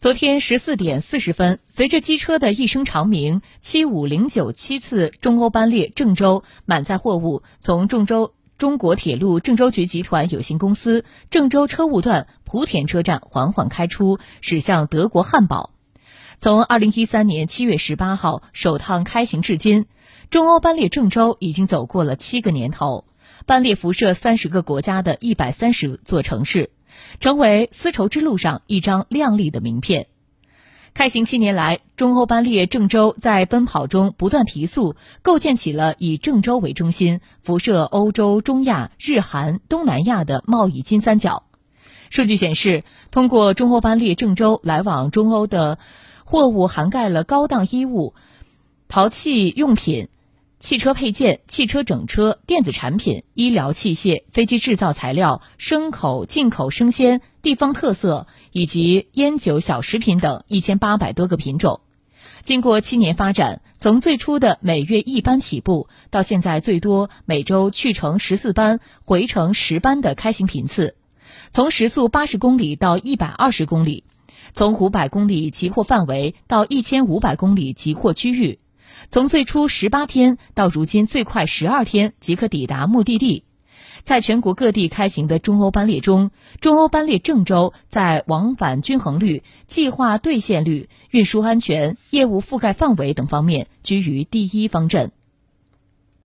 昨天十四点四十分，随着机车的一声长鸣，七五零九七次中欧班列郑州满载货物从郑州中国铁路郑州局集团有限公司郑州车务段莆田车站缓缓开出，驶向德国汉堡。从二零一三年七月十八号首趟开行至今，中欧班列郑州已经走过了七个年头，班列辐射三十个国家的一百三十座城市。成为丝绸之路上一张亮丽的名片。开行七年来，中欧班列郑州在奔跑中不断提速，构建起了以郑州为中心、辐射欧洲、中亚、日韩、东南亚的贸易金三角。数据显示，通过中欧班列郑州来往中欧的货物涵盖了高档衣物、陶器用品。汽车配件、汽车整车、电子产品、医疗器械、飞机制造材料、牲口进口生鲜、地方特色以及烟酒小食品等一千八百多个品种。经过七年发展，从最初的每月一班起步，到现在最多每周去程十四班、回程十班的开行频次；从时速八十公里到一百二十公里；从五百公里集货范围到一千五百公里集货区域。从最初十八天到如今最快十二天即可抵达目的地，在全国各地开行的中欧班列中，中欧班列郑州在往返均衡率、计划兑现率、运输安全、业务覆盖范围等方面居于第一方阵。